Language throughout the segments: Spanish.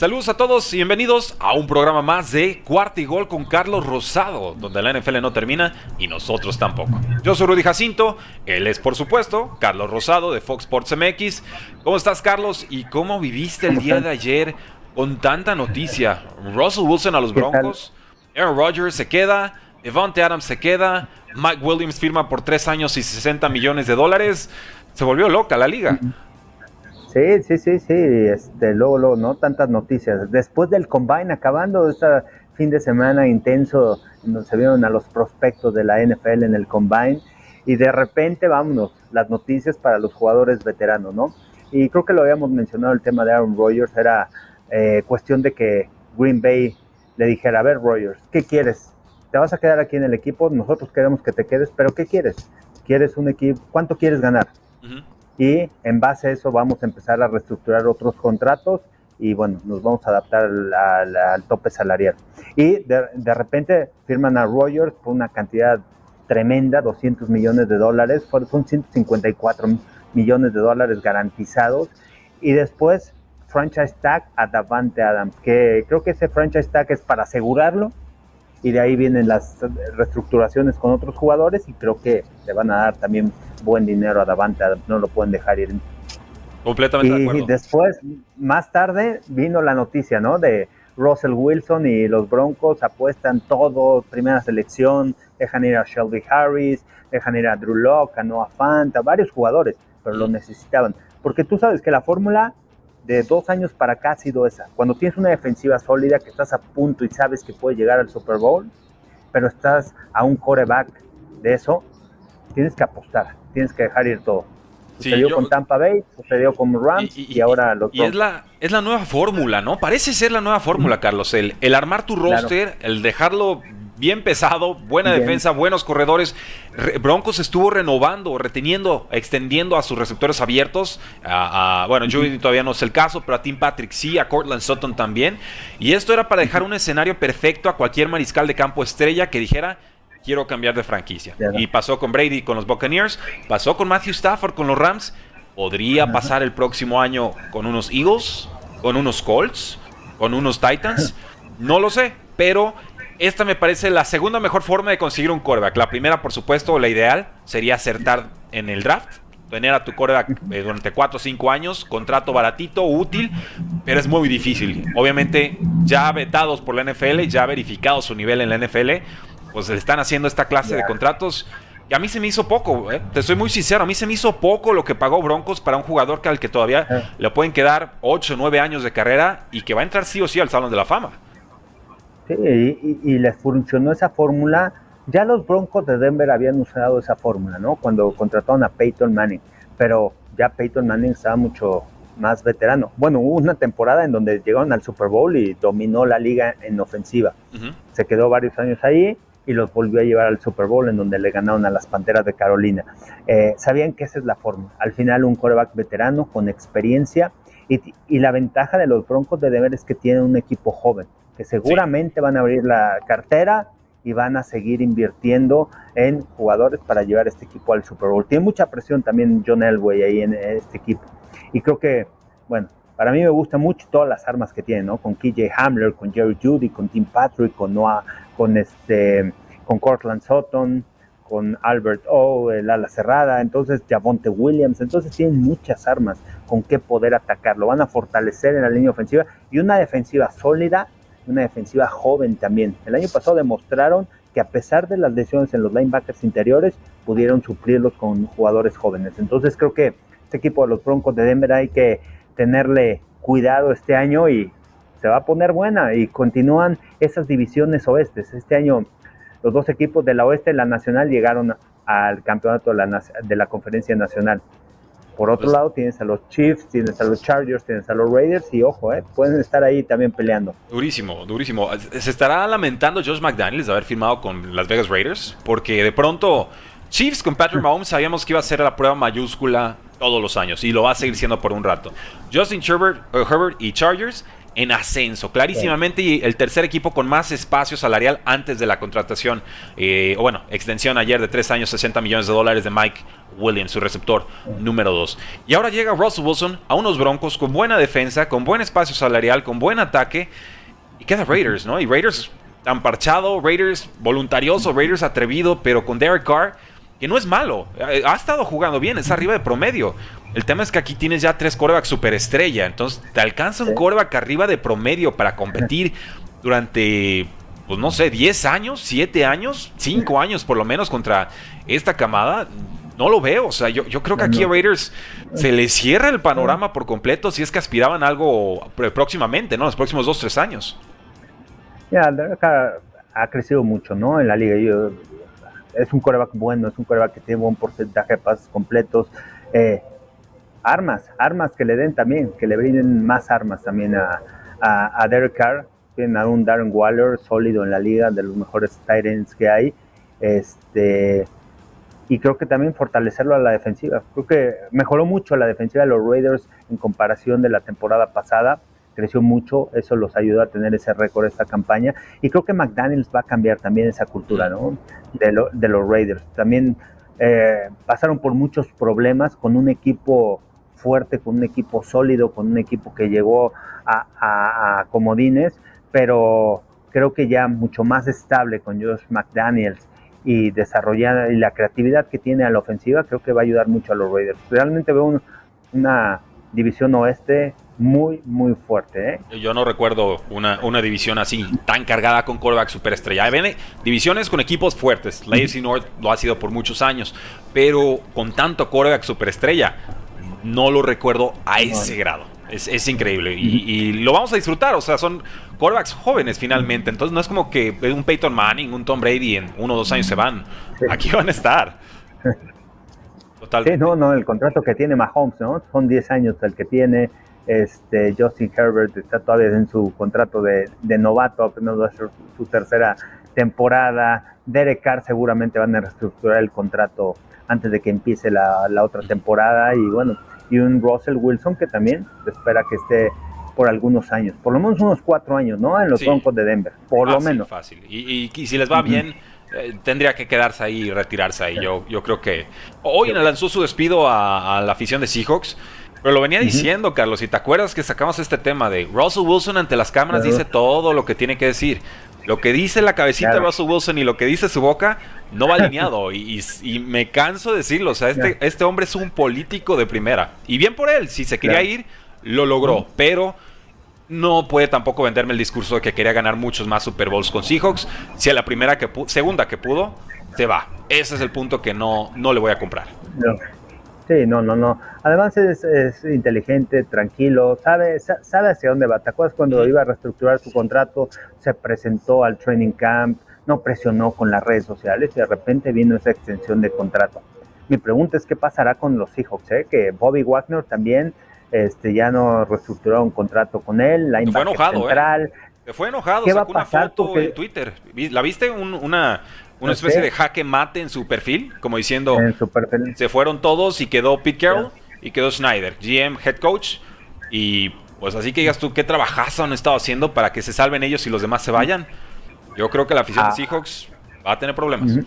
Saludos a todos y bienvenidos a un programa más de Cuarta y Gol con Carlos Rosado, donde la NFL no termina y nosotros tampoco. Yo soy Rudy Jacinto, él es por supuesto Carlos Rosado de Fox Sports MX. ¿Cómo estás Carlos y cómo viviste el día de ayer con tanta noticia? Russell Wilson a los Broncos, Aaron Rodgers se queda, Devontae Adams se queda, Mike Williams firma por tres años y 60 millones de dólares. Se volvió loca la liga. Sí, sí, sí, sí, este, luego, luego, ¿no? Tantas noticias. Después del Combine, acabando este fin de semana intenso, donde se vieron a los prospectos de la NFL en el Combine, y de repente, vámonos, las noticias para los jugadores veteranos, ¿no? Y creo que lo habíamos mencionado, el tema de Aaron Rodgers, era eh, cuestión de que Green Bay le dijera, a ver, Rodgers, ¿qué quieres? ¿Te vas a quedar aquí en el equipo? Nosotros queremos que te quedes, pero ¿qué quieres? ¿Quieres un equipo? ¿Cuánto quieres ganar? Y en base a eso vamos a empezar a reestructurar otros contratos y bueno, nos vamos a adaptar al, tope salarial. Y de, repente firman a Rogers por una cantidad tremenda, 200 millones de dólares, son 154 millones de dólares garantizados y después franchise tag a Davante Adams, que creo que ese franchise tag es para asegurarlo y de ahí vienen las reestructuraciones con otros jugadores y creo que le van a dar también buen dinero a Davante, no lo pueden dejar ir. Completamente y de acuerdo. después, más tarde, vino la noticia, ¿no? De Russell Wilson y los Broncos apuestan todo, primera selección, dejan ir a Shelby Harris, dejan ir a Drew Locke, a Noah Fant, a varios jugadores, pero lo necesitaban. Porque tú sabes que la fórmula de dos años para acá ha sido esa. Cuando tienes una defensiva sólida que estás a punto y sabes que puede llegar al Super Bowl, pero estás a un coreback de eso, tienes que apostar, tienes que dejar ir todo. Sucedió con Tampa Bay, sucedió con Rams y, ahora los Y es la, es la nueva fórmula, ¿no? Parece ser la nueva fórmula, Carlos. El, el armar tu roster, el dejarlo bien pesado, buena defensa, buenos corredores. Broncos estuvo renovando, reteniendo, extendiendo a sus receptores abiertos. A, bueno, Judy todavía no es el caso, pero a Tim Patrick sí, a Cortland Sutton también. Y esto era para dejar un escenario perfecto a cualquier mariscal de campo estrella que dijera, quiero cambiar de franquicia. Y pasó con Brady con los Buccaneers, pasó con Matthew Stafford con los Rams. Podría pasar el próximo año con unos Eagles, con unos Colts, con unos Titans. No lo sé, pero esta me parece la segunda mejor forma de conseguir un coreback. La primera, por supuesto, la ideal sería acertar en el draft. Tener a tu coreback eh, durante 4 o 5 años, contrato baratito, útil, pero es muy difícil. Obviamente, ya vetados por la NFL, ya verificado su nivel en la NFL, pues le están haciendo esta clase de contratos. Y a mí se me hizo poco, eh. te soy muy sincero, a mí se me hizo poco lo que pagó Broncos para un jugador que al que todavía le pueden quedar 8 o 9 años de carrera y que va a entrar sí o sí al Salón de la Fama y, les funcionó esa fórmula. Ya los Broncos de Denver habían usado esa fórmula, ¿no? Cuando contrataron a Peyton Manning, pero ya Peyton Manning estaba mucho más veterano. Bueno, hubo una temporada en donde llegaron al Super Bowl y dominó la liga en ofensiva. Se quedó varios años ahí y los volvió a llevar al Super Bowl en donde le ganaron a las Panteras de Carolina. Eh, sabían que esa es la fórmula. Al final un coreback veterano con experiencia y, y, la ventaja de los Broncos de Denver es que tienen un equipo joven que seguramente van a abrir la cartera y van a seguir invirtiendo en jugadores para llevar este equipo al Super Bowl. Tiene mucha presión también John Elway ahí en este equipo. Y creo que, bueno, para mí me gustan mucho todas las armas que tiene, ¿no? Con KJ Hamler, con Jerry Judy, con Tim Patrick, con Noah, con este, con Cortland Sutton, con Albert O, el ala cerrada, entonces Javonte Williams, entonces tienen muchas armas con qué poder atacar, lo van a fortalecer en la línea ofensiva y una defensiva sólida una defensiva joven también. El año pasado demostraron que a pesar de las lesiones en los linebackers interiores, pudieron suplirlos con jugadores jóvenes. Entonces creo que este equipo de los Broncos de Denver hay que tenerle cuidado este año y se va a poner buena y continúan esas divisiones oestes. Este año los dos equipos de la oeste y la nacional llegaron al campeonato de la, de la conferencia nacional. Por otro pues lado, tienes a los Chiefs, tienes a los Chargers, tienes a los Raiders y ojo, eh, pueden estar ahí también peleando. Durísimo, durísimo. Se estará lamentando Josh McDaniels de haber firmado con las Vegas Raiders, porque de pronto Chiefs con Patrick Mahomes sabíamos que iba a ser la prueba mayúscula todos los años y lo va a seguir siendo por un rato. Justin Herbert, uh, Herbert y Chargers en ascenso, clarísimamente, y el tercer equipo con más espacio salarial antes de la contratación, eh, o bueno, extensión ayer de tres años, 60 millones de dólares de Mike Williams, su receptor número 2. Y ahora llega Russell Wilson a unos Broncos con buena defensa, con buen espacio salarial, con buen ataque, y queda Raiders, ¿no? Y Raiders tan parchado, Raiders voluntarioso, Raiders atrevido, pero con Derek Carr, que no es malo, eh, ha estado jugando bien, es arriba de promedio. El tema es que aquí tienes ya tres corebacks superestrella, entonces te alcanza un coreback arriba de promedio para competir durante, pues no sé, 10 años, 7 años, 5 años por lo menos contra esta camada. No lo veo, o sea, yo, yo creo que aquí a Raiders se le cierra el panorama por completo si es que aspiraban algo próximamente, ¿no? Los próximos 2, 3 años. Ya, ha crecido mucho, ¿no? En la liga. es un coreback bueno, es un coreback que tiene buen porcentaje de pases completos. Eh, armas, armas que le den también, que le brinden más armas también a, a, Derek Carr. Tienen a un Darren Waller sólido en la liga, de los mejores Titans que hay. Este, y creo que también fortalecerlo a la defensiva. Creo que mejoró mucho la defensiva de los Raiders en comparación de la temporada pasada creció mucho, eso los ayudó a tener ese récord esta campaña y creo que McDaniels va a cambiar también esa cultura ¿no? de, de los Raiders. También eh, pasaron por muchos problemas con un equipo fuerte, con un equipo sólido, con un equipo que llegó a, comodines, pero creo que ya mucho más estable con Josh McDaniels y desarrollar y la creatividad que tiene a la ofensiva, creo que va a ayudar mucho a los Raiders. Realmente veo una división oeste muy, muy fuerte. ¿eh? Yo no recuerdo una, una división así, tan cargada con quarterback superestrella. Viene divisiones con equipos fuertes. La AFC North lo ha sido por muchos años, pero con tanto quarterback superestrella, no lo recuerdo a ese grado. Es, increíble y, lo vamos a disfrutar. O sea, son quarterbacks jóvenes finalmente. Entonces no es como que un Peyton Manning, un Tom Brady en uno o dos años se van. Aquí van a estar. Sí, no, no, el contrato que tiene Mahomes, ¿no? Son 10 años el que tiene. Este, Justin Herbert está todavía en su contrato de, novato, apenas va a ser su tercera temporada. Derek Carr seguramente van a reestructurar el contrato antes de que empiece la, otra temporada. Y bueno, y un Russell Wilson que también se espera que esté por algunos años, por lo menos unos cuatro años, ¿no? En los Broncos de Denver, por lo menos. Fácil. Y, y, si les va bien, eh, tendría que quedarse ahí y retirarse ahí. Yo, yo creo que hoy lanzó su despido a, la afición de Seahawks. Pero lo venía diciendo, Carlos, y te acuerdas que sacamos este tema de Russell Wilson ante las cámaras dice todo lo que tiene que decir. Lo que dice la cabecita de Russell Wilson y lo que dice su boca no va alineado. y, me canso de decirlo. O sea, este, este hombre es un político de primera. Y bien por él, si se quería ir, lo logró. Pero no puede tampoco venderme el discurso de que quería ganar muchos más Super Bowls con Seahawks. Si a la primera que segunda que pudo, se va. Ese es el punto que no, no le voy a comprar. Sí, no, no, no. Además es, inteligente, tranquilo, sabe, sabe hacia dónde va. ¿Te acuerdas cuando iba a reestructurar su contrato? Se presentó al training camp, no presionó con las redes sociales y de repente vino esa extensión de contrato. Mi pregunta es qué pasará con los Seahawks, ¿eh? que Bobby Wagner también este, ya no reestructuró un contrato con él, la fue enojado, ¿eh? central. Fue enojado, ¿Qué sacó una foto en Twitter. ¿La viste? una, una especie de jaque mate en su perfil, como diciendo, se fueron todos y quedó Pete Carroll y quedó Schneider, GM, head coach, y pues así que digas tú, ¿qué trabajazo han estado haciendo para que se salven ellos y los demás se vayan? Yo creo que la afición de ah. Seahawks va a tener problemas.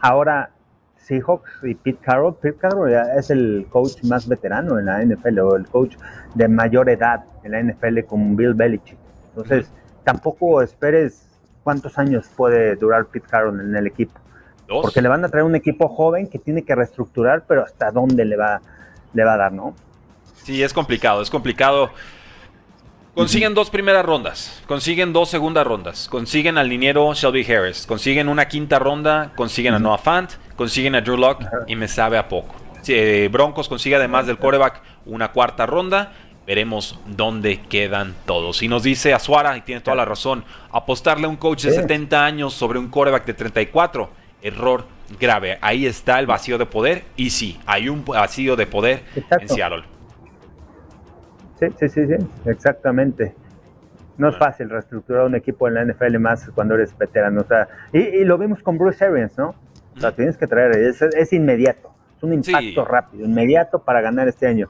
Ahora, Seahawks y Pete Carroll. Pete Carroll es el coach más veterano en la NFL o el coach de mayor edad en la NFL con Bill Belichick. Entonces, tampoco esperes cuántos años puede durar Pete Carroll en el equipo. Porque le van a traer un equipo joven que tiene que reestructurar, pero hasta dónde le va, le va a dar, ¿no? Sí, es complicado, es complicado Consiguen dos primeras rondas, consiguen dos segundas rondas, consiguen al liniero Shelby Harris, consiguen una quinta ronda, consiguen a Noah Fant, consiguen a Drew Locke y me sabe a poco. Eh, Broncos consigue además del quarterback una cuarta ronda. Veremos dónde quedan todos. Y nos dice Azuara, y tiene toda la razón, apostarle a un coach de 70 años sobre un quarterback de 34, error grave. Ahí está el vacío de poder. Y sí, hay un vacío de poder en Seattle. Sí, sí, sí, sí, exactamente. No es fácil reestructurar un equipo en la NFL más cuando eres veterano. O sea, y, lo vimos con Bruce Arians, ¿no? O sea, tienes que traer, es, inmediato, es un impacto rápido, inmediato para ganar este año.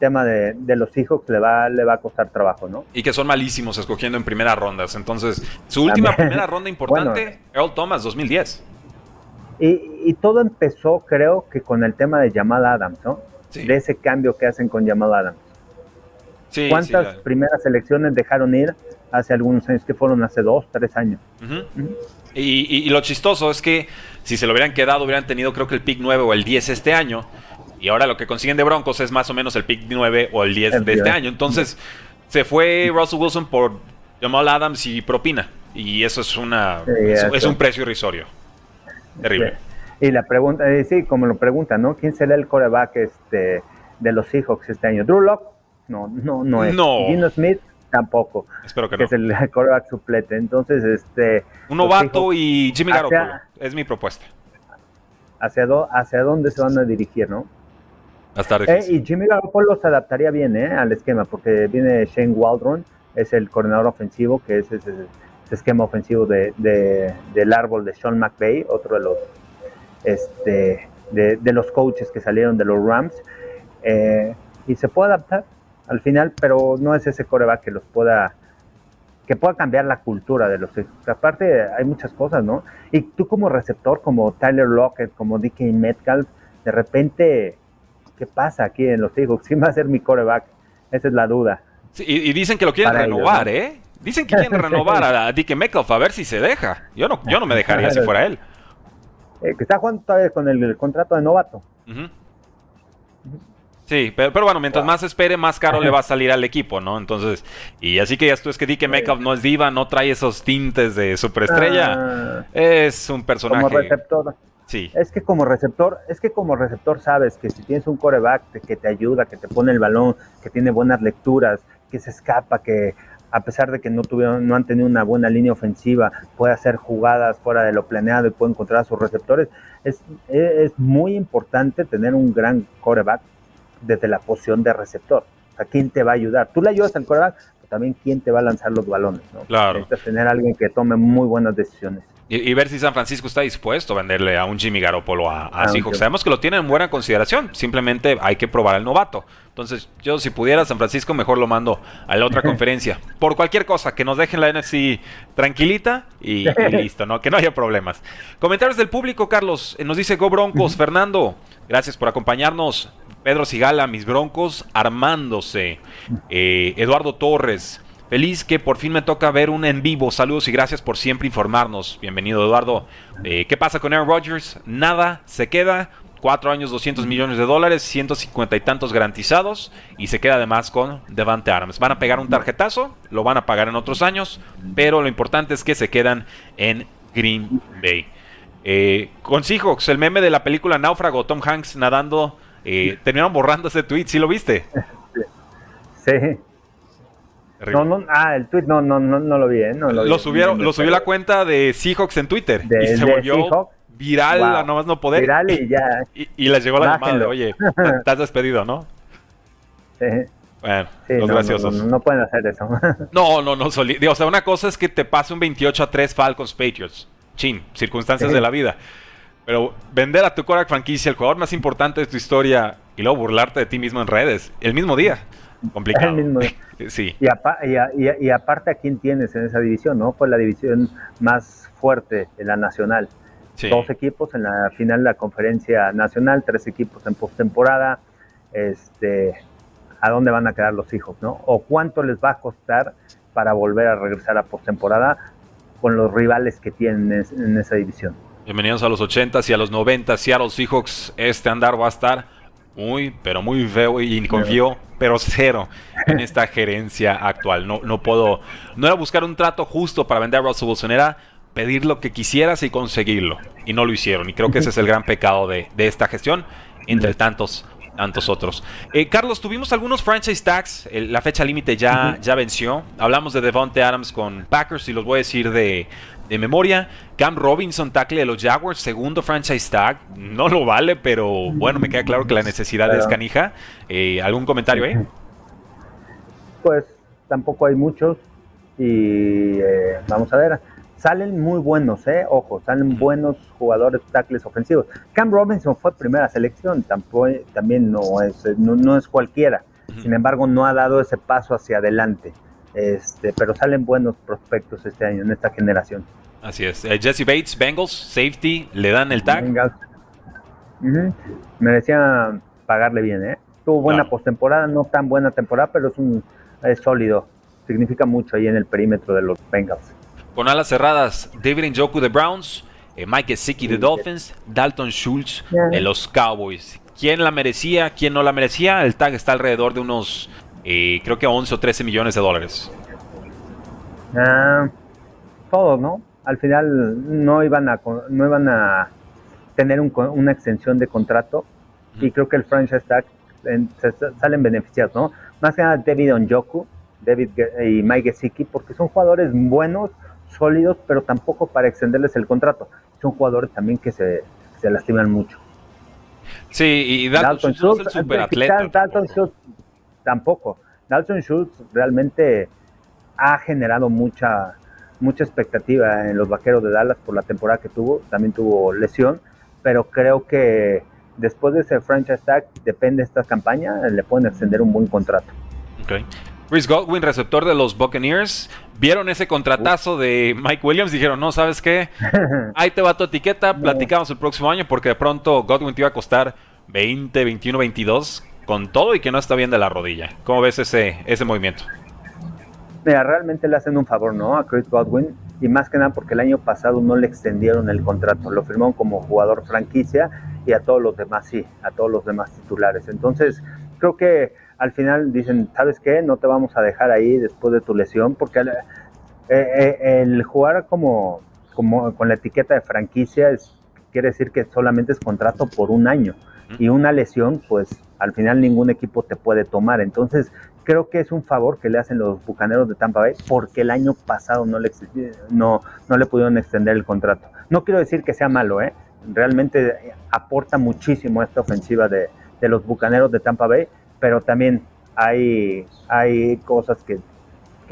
Tema de, los hijos le va, le va a costar trabajo, ¿no? Y que son malísimos escogiendo en primeras rondas. Entonces, su última primera ronda importante, Earl Thomas, 2010. Y, y, todo empezó, creo, que con el tema de Jamal Adams, ¿no? De ese cambio que hacen con Jamal Adams. ¿Cuántas primeras elecciones dejaron ir hace algunos años? Que fueron hace dos, tres años. y, lo chistoso es que si se lo hubieran quedado, hubieran tenido creo que el pick 9 o el 10 este año. Y ahora lo que consiguen de Broncos es más o menos el pick 9 o el 10 de este año. Entonces, se fue Russell Wilson por Jamal Adams y propina. Y eso es una es, un precio irrisorio. Terrible. Y la pregunta, eh, sí, como lo preguntan, ¿no? ¿Quién será el coreback este, de los Seahawks este año? ¿Drew Locke? No, no, no es. No. Gino Smith tampoco. Espero que, no. es el coreback suplete. Entonces, este. Un novato y Jimmy Garoppolo. Es mi propuesta. Hacia, hacia dónde se van a dirigir, ¿no? Eh, y Jimmy Garoppolo se adaptaría bien ¿eh? al esquema, porque viene Shane Waldron, es el coordinador ofensivo, que es ese, esquema ofensivo de, del árbol de Sean McVay, otro de los, este, de, los coaches que salieron de los Rams. Eh, y se puede adaptar al final, pero no es ese coreback que los pueda que pueda cambiar la cultura de los Aparte, hay muchas cosas, ¿no? Y tú como receptor, como Tyler Lockett, como DK Metcalf, de repente ¿qué pasa aquí en los Seahawks? ¿Quién va a ser mi coreback? Esa es la duda. y, dicen que lo quieren renovar, ¿eh? Dicen que quieren renovar a Dick Metcalf a ver si se deja. Yo no, yo no me dejaría si fuera él. Eh, que está jugando todavía con el, contrato de novato. Sí, pero, pero, bueno, mientras más espere, más caro le va a salir al equipo, ¿no? Entonces, y así que ya tú es que Dick Metcalf no es diva, no trae esos tintes de superestrella. Ah. es un personaje. Como receptor. Es que como receptor, es que como receptor sabes que si tienes un coreback que te ayuda, que te pone el balón, que tiene buenas lecturas, que se escapa, que a pesar de que no tuvieron, no han tenido una buena línea ofensiva, puede hacer jugadas fuera de lo planeado y puede encontrar a sus receptores. Es, es muy importante tener un gran coreback desde la posición de receptor. O sea, ¿quién te va a ayudar? Tú le ayudas al coreback, pero también quién te va a lanzar los balones. ¿no? Claro. tener alguien que tome muy buenas decisiones. Y, ver si San Francisco está dispuesto a venderle a un Jimmy Garoppolo a, a ah, Sabemos que lo tienen en buena consideración, simplemente hay que probar al novato. Entonces, yo si pudiera San Francisco, mejor lo mando a la otra conferencia. Por cualquier cosa, que nos dejen la NFC tranquilita y, listo, ¿no? Que no haya problemas. Comentarios del público, Carlos. Eh, nos dice Go Broncos, Fernando. Gracias por acompañarnos. Pedro Sigala, mis broncos armándose. Eh, Eduardo Torres. Feliz que por fin me toca ver un en vivo. Saludos y gracias por siempre informarnos. Bienvenido, Eduardo. Eh, ¿Qué pasa con Aaron Rodgers? Nada, se queda. Cuatro años, 200 millones de dólares, 150 y tantos garantizados. Y se queda además con Devante Adams. Van a pegar un tarjetazo, lo van a pagar en otros años. Pero lo importante es que se quedan en Green Bay. Eh, con Seahawks, el meme de la película Náufrago, Tom Hanks nadando. Eh, terminaron borrando ese tweet, ¿sí lo viste? Sí. No, no, ah, el tweet no, no, no, no lo vi, ¿eh? No lo, subieron, lo subió la cuenta de Seahawks en Twitter y se volvió viral a nomás no poder. Viral y ya. Y, les llegó la llamada de, oye, estás despedido, ¿no? Sí. Bueno, los no, graciosos. No, pueden hacer eso. no, no, no. o sea, una cosa es que te pase un 28 a 3 Falcons Patriots. Chin, circunstancias de la vida. Pero vender a tu Korak franquicia, el jugador más importante de tu historia, y luego burlarte de ti mismo en redes, el mismo día. Complicado. sí. Y, aparte, ¿a quién tienes en esa división? ¿no? Fue la división más fuerte en la nacional. Dos equipos en la final de la conferencia nacional, tres equipos en postemporada. Este, ¿A dónde van a quedar los hijos? ¿no? ¿O cuánto les va a costar para volver a regresar a postemporada con los rivales que tienen en esa división? Bienvenidos a los 80 y a los 90. Seattle Seahawks, este andar va a estar muy, pero muy feo y confío, pero cero en esta gerencia actual. No, no puedo, no era buscar un trato justo para vender a Russell Wilson, era pedir lo que quisieras y conseguirlo. Y no lo hicieron. Y creo que ese es el gran pecado de, esta gestión, entre tantos tantos otros. Eh, Carlos, tuvimos algunos franchise tags. la fecha límite ya, ya venció. Hablamos de Devonte Adams con Packers y los voy a decir de, de memoria. Cam Robinson, tackle de los Jaguars, segundo franchise tag. No lo vale, pero bueno, me queda claro que la necesidad es canija. Eh, ¿Algún comentario ahí? Pues tampoco hay muchos. Y eh, vamos a ver. Salen muy buenos, ¿eh? Ojo, salen buenos jugadores tackles ofensivos. Cam Robinson fue primera selección, tampoco, también no es, no, es cualquiera. Sin embargo, no ha dado ese paso hacia adelante. Este, pero salen buenos prospectos este año en esta generación. Así es. Eh, Jesse Bates, Bengals, safety, le dan el tag. Merecía pagarle bien, ¿eh? Tuvo buena postemporada, no tan buena temporada, pero es un sólido. Significa mucho ahí en el perímetro de los Bengals. Con alas cerradas, David Njoku de Browns, eh, Mike Gesicki de Dolphins, Dalton Schultz de los Cowboys. ¿Quién la merecía? ¿Quién no la merecía? El tag está alrededor de unos, eh, creo que 11 o 13 millones de dólares. Ah, todos, ¿no? Al final no iban a, no iban a tener una extensión de contrato y creo que el franchise tag salen beneficiados, ¿no? Más que nada David Onjoku, David y Mike Gesicki, porque son jugadores buenos, sólidos, pero tampoco para extenderles el contrato. Son jugadores también que se, lastiman mucho. Sí, y Dalton, Schultz, es el superatleta. Dalton Schultz tampoco. Dalton Schultz realmente ha generado mucha mucha expectativa en los vaqueros de Dallas por la temporada que tuvo. También tuvo lesión, pero creo que después de ese franchise tag, depende de esta campaña, le pueden extender un buen contrato. Okay. Chris Godwin, receptor de los Buccaneers, vieron ese contratazo de Mike Williams, dijeron, no, ¿sabes qué? Ahí te va tu etiqueta, platicamos el próximo año porque de pronto Godwin te iba a costar 20, 21, 22 con todo y que no está bien de la rodilla. ¿Cómo ves ese, ese movimiento? Mira, realmente le hacen un favor, ¿no? A Chris Godwin y más que nada porque el año pasado no le extendieron el contrato, lo firmaron como jugador franquicia y a todos los demás sí, a todos los demás titulares. Entonces, creo que al final dicen, ¿sabes qué? No te vamos a dejar ahí después de tu lesión, porque el, eh, eh, jugar como, como con la etiqueta de franquicia es, quiere decir que solamente es contrato por un año y una lesión, pues al final ningún equipo te puede tomar. Entonces, creo que es un favor que le hacen los bucaneros de Tampa Bay porque el año pasado no le, no, no le pudieron extender el contrato. No quiero decir que sea malo, ¿eh? realmente aporta muchísimo esta ofensiva de, de los bucaneros de Tampa Bay, pero también hay, hay cosas que,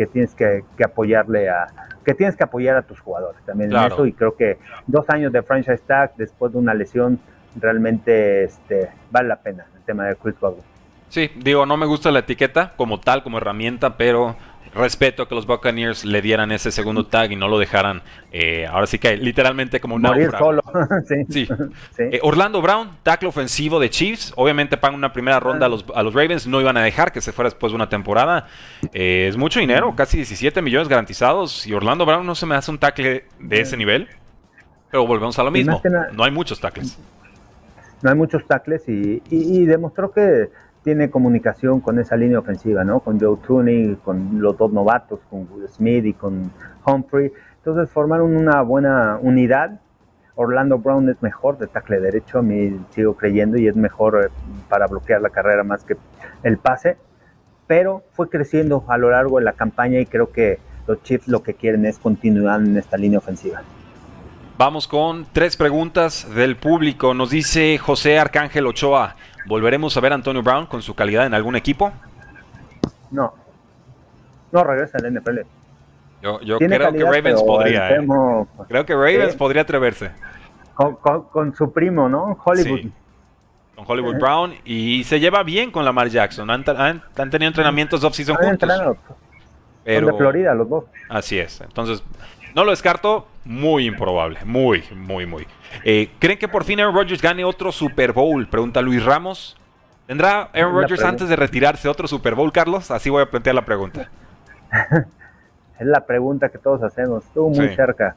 tienes que, apoyarle a que tienes que apoyar a tus jugadores también en eso y creo que dos años de franchise tag después de una lesión realmente este, vale la pena el tema de Chris Godwin. Sí, digo, no me gusta la etiqueta como tal, como herramienta, pero respeto que los Buccaneers le dieran ese segundo tag y no lo dejaran, eh, ahora sí que literalmente como un solo. sí. Eh, Orlando Brown, tackle ofensivo de Chiefs, obviamente pagan una primera ronda a los, a los, Ravens, no iban a dejar que se fuera después de una temporada. Eh, es mucho dinero, casi 17 millones garantizados y Orlando Brown no se me hace un tackle de ese nivel. Pero volvemos a lo mismo, no hay muchos tackles. No hay muchos tackles y, demostró que tiene comunicación con esa línea ofensiva, ¿no? Con Joe Tooney, con los dos novatos, con Smith y con Humphrey. Entonces formaron una buena unidad. Orlando Brown es mejor de tackle derecho, a mí sigo creyendo, y es mejor eh, para bloquear la carrera más que el pase. Pero fue creciendo a lo largo de la campaña y creo que los Chiefs lo que quieren es continuar en esta línea ofensiva. Vamos con tres preguntas del público. Nos dice José Arcángel Ochoa. ¿Volveremos a ver a Antonio Brown con su calidad en algún equipo? No. No regresa al NFL. Yo, creo que Ravens podría. ¿eh? Creo que Ravens podría atreverse. Con, su primo, ¿no? Hollywood. Con Hollywood Brown. Y se lleva bien con Lamar Jackson. Han, tenido entrenamientos off-season juntos. Pero, de Florida, los dos. Así es. Entonces, no lo descarto. Muy improbable. Muy, muy, muy. Eh, ¿Creen que por fin Aaron Rodgers gane otro Super Bowl? Pregunta Luis Ramos. ¿Tendrá Aaron Rodgers antes de retirarse otro Super Bowl, Carlos? Así voy a plantear la pregunta. es la pregunta que todos hacemos. Estuvo muy cerca.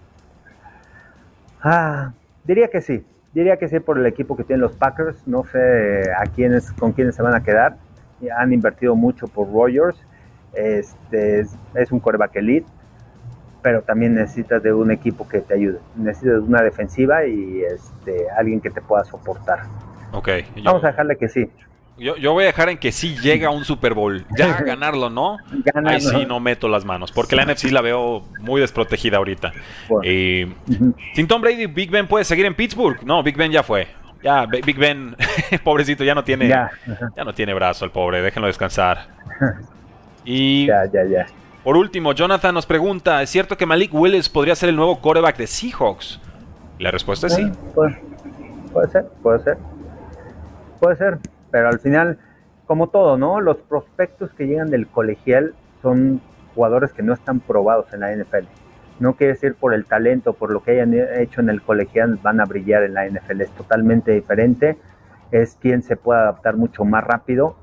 Ah, diría que sí. Diría que sí por el equipo que tienen los Packers. No sé a quiénes, con quiénes se van a quedar. Han invertido mucho por Rodgers. Este, es, un coreback elite pero también necesitas de un equipo que te ayude. Necesitas de una defensiva y este, alguien que te pueda soportar. Ok. Vamos a dejarle que sí. Yo, voy a dejar en que sí llega un Super Bowl. Ya ganarlo, ¿no? Ahí sí no meto las manos. Porque la NFC la veo muy desprotegida ahorita. Eh, sin Tom Brady, Big Ben puede seguir en Pittsburgh. No, Big Ben ya fue. Ya, Big Ben, pobrecito, ya no tiene, ya. ya no tiene brazo el pobre. Déjenlo descansar. Y ya, ya, ya. Por último, Jonathan nos pregunta, ¿es cierto que Malik Willis podría ser el nuevo quarterback de Seahawks? la respuesta es sí. Puede, ser, puede ser. Puede ser, pero al final, como todo, ¿no? Los prospectos que llegan del colegial son jugadores que no están probados en la NFL. No quiere decir por el talento, por lo que hayan hecho en el colegial, van a brillar en la NFL. Es totalmente diferente. Es quien se puede adaptar mucho más rápido.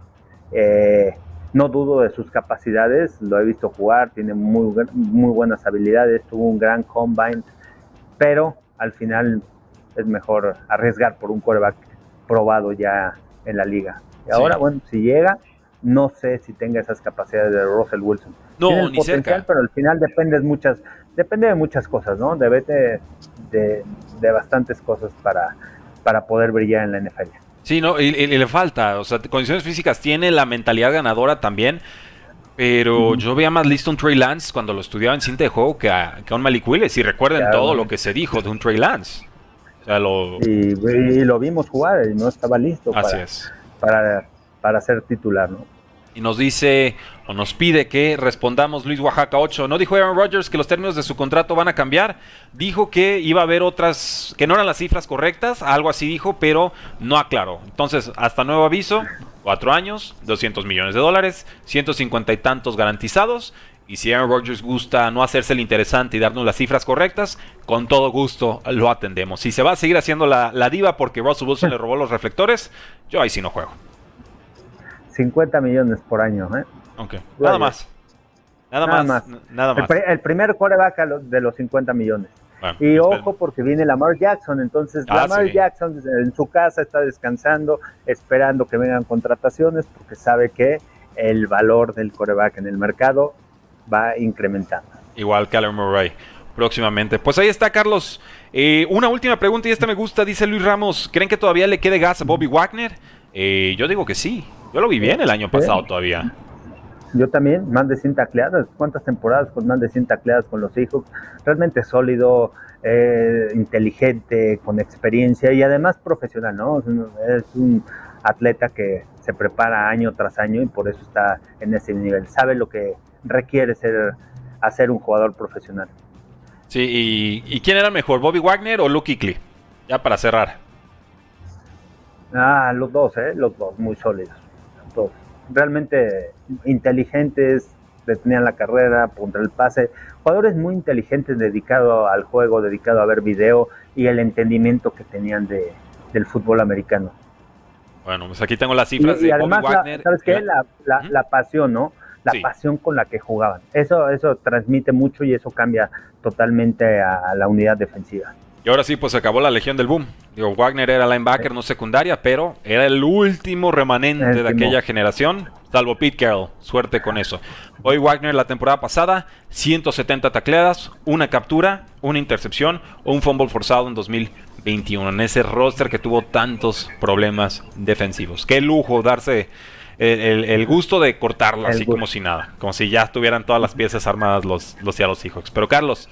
Eh, no dudo de sus capacidades, lo he visto jugar, tiene muy, muy buenas habilidades, tuvo un gran combine, pero al final es mejor arriesgar por un quarterback probado ya en la liga. Y ahora, bueno, si llega, no sé si tenga esas capacidades de Russell Wilson. No, ni cerca. Pero al final depende de muchas, depende de muchas cosas, ¿no? Debe de, de, bastantes cosas para, para poder brillar en la NFL. Sí, no, y, le falta, o sea, condiciones físicas tiene, la mentalidad ganadora también, pero yo veía más listo un Trey Lance cuando lo estudiaba en cinta de juego que a, que un Malik Willis, y recuerden todo lo que se dijo de un Trey Lance. O sea, lo... Y, lo vimos jugar y no estaba listo para, para, para ser titular, ¿no? Y nos dice o nos pide que respondamos Luis Oaxaca 8. No dijo Aaron Rodgers que los términos de su contrato van a cambiar. Dijo que iba a haber otras, que no eran las cifras correctas, algo así dijo, pero no aclaró. Entonces, hasta nuevo aviso, cuatro años, 200 millones de dólares, 150 y tantos garantizados. Y si Aaron Rodgers gusta no hacerse el interesante y darnos las cifras correctas, con todo gusto lo atendemos. Si se va a seguir haciendo la, la diva porque Russell Wilson le robó los reflectores, yo ahí sí no juego. 50 millones por año. ¿eh? Nada más. Nada, más. Nada más. El, primer coreback de los 50 millones. y ojo porque viene Lamar Jackson, entonces ah, Lamar Jackson en su casa está descansando, esperando que vengan contrataciones porque sabe que el valor del coreback en el mercado va incrementando. Igual Callum Murray próximamente. Pues ahí está Carlos. Eh, una última pregunta y esta me gusta, dice Luis Ramos. ¿Creen que todavía le quede gas a Bobby Wagner? Eh, yo digo que sí. Yo lo vi bien el año pasado todavía. Yo también, más de 100 tacleadas. ¿Cuántas temporadas con más de 100 tacleadas con los hijos? Realmente sólido, eh, inteligente, con experiencia y además profesional, ¿no? Es un atleta que se prepara año tras año y por eso está en ese nivel. Sabe lo que requiere ser, hacer un jugador profesional. Sí, y, ¿y quién era mejor, Bobby Wagner o Luke Kuechly? Ya para cerrar. Ah, los dos, ¿eh? Los dos, muy sólidos. Realmente inteligentes, detenían la carrera, contra el pase. Jugadores muy inteligentes, dedicados al juego, dedicados a ver video y el entendimiento que tenían de, del fútbol americano. Bueno, pues aquí tengo las cifras de además, Wagner. ¿Sabes qué? La, la, pasión, ¿no? La pasión con la que jugaban. Eso, eso transmite mucho y eso cambia totalmente a la unidad defensiva. Y ahora sí, pues acabó la legión del boom. Digo, Wagner era linebacker, no secundaria, pero era el último remanente de aquella generación, salvo Pete Carroll. Suerte con eso. Hoy Wagner la temporada pasada, 170 tacleadas, una captura, una intercepción o un fumble forzado en 2021. En ese roster que tuvo tantos problemas defensivos. Qué lujo darse el, gusto de cortarlo así como si nada. Como si ya tuvieran todas las piezas armadas los, los Seattle Seahawks. Pero Carlos,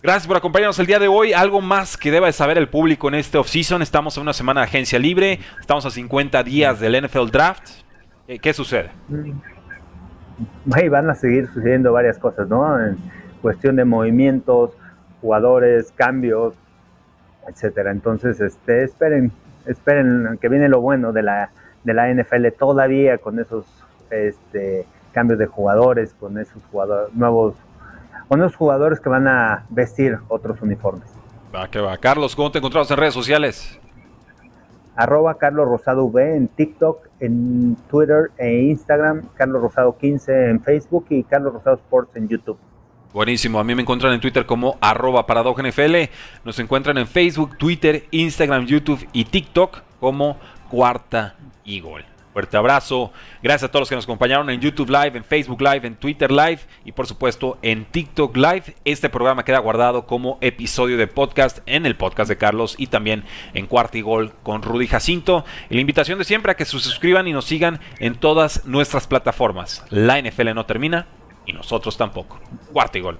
Gracias por acompañarnos el día de hoy. Algo más que deba de saber el público en este offseason. Estamos en una semana de agencia libre. Estamos a 50 días del NFL Draft. Eh, ¿Qué sucede? Van a seguir sucediendo varias cosas, ¿no? En cuestión de movimientos, jugadores, cambios, etcétera. Entonces, este, esperen, esperen que viene lo bueno de la, de la NFL todavía con esos este, cambios de jugadores, con esos jugadores, nuevos unos jugadores que van a vestir otros uniformes. Va, que va. Carlos, ¿cómo te encontramos en redes sociales? Arroba Carlos Rosado V en TikTok, en Twitter e Instagram, Carlos Rosado 15 en Facebook y Carlos Rosado Sports en YouTube. Buenísimo, a mí me encuentran en Twitter como arroba NFL, nos encuentran en Facebook, Twitter, Instagram, YouTube y TikTok como Cuarta y Gol. Fuerte abrazo. Gracias a todos los que nos acompañaron en YouTube Live, en Facebook Live, en Twitter Live y por supuesto en TikTok Live. Este programa queda guardado como episodio de podcast en el podcast de Carlos y también en Cuarta y Gol con Rudy Jacinto. Y la invitación de siempre a que se suscriban y nos sigan en todas nuestras plataformas. La NFL no termina y nosotros tampoco. Cuarta y Gol.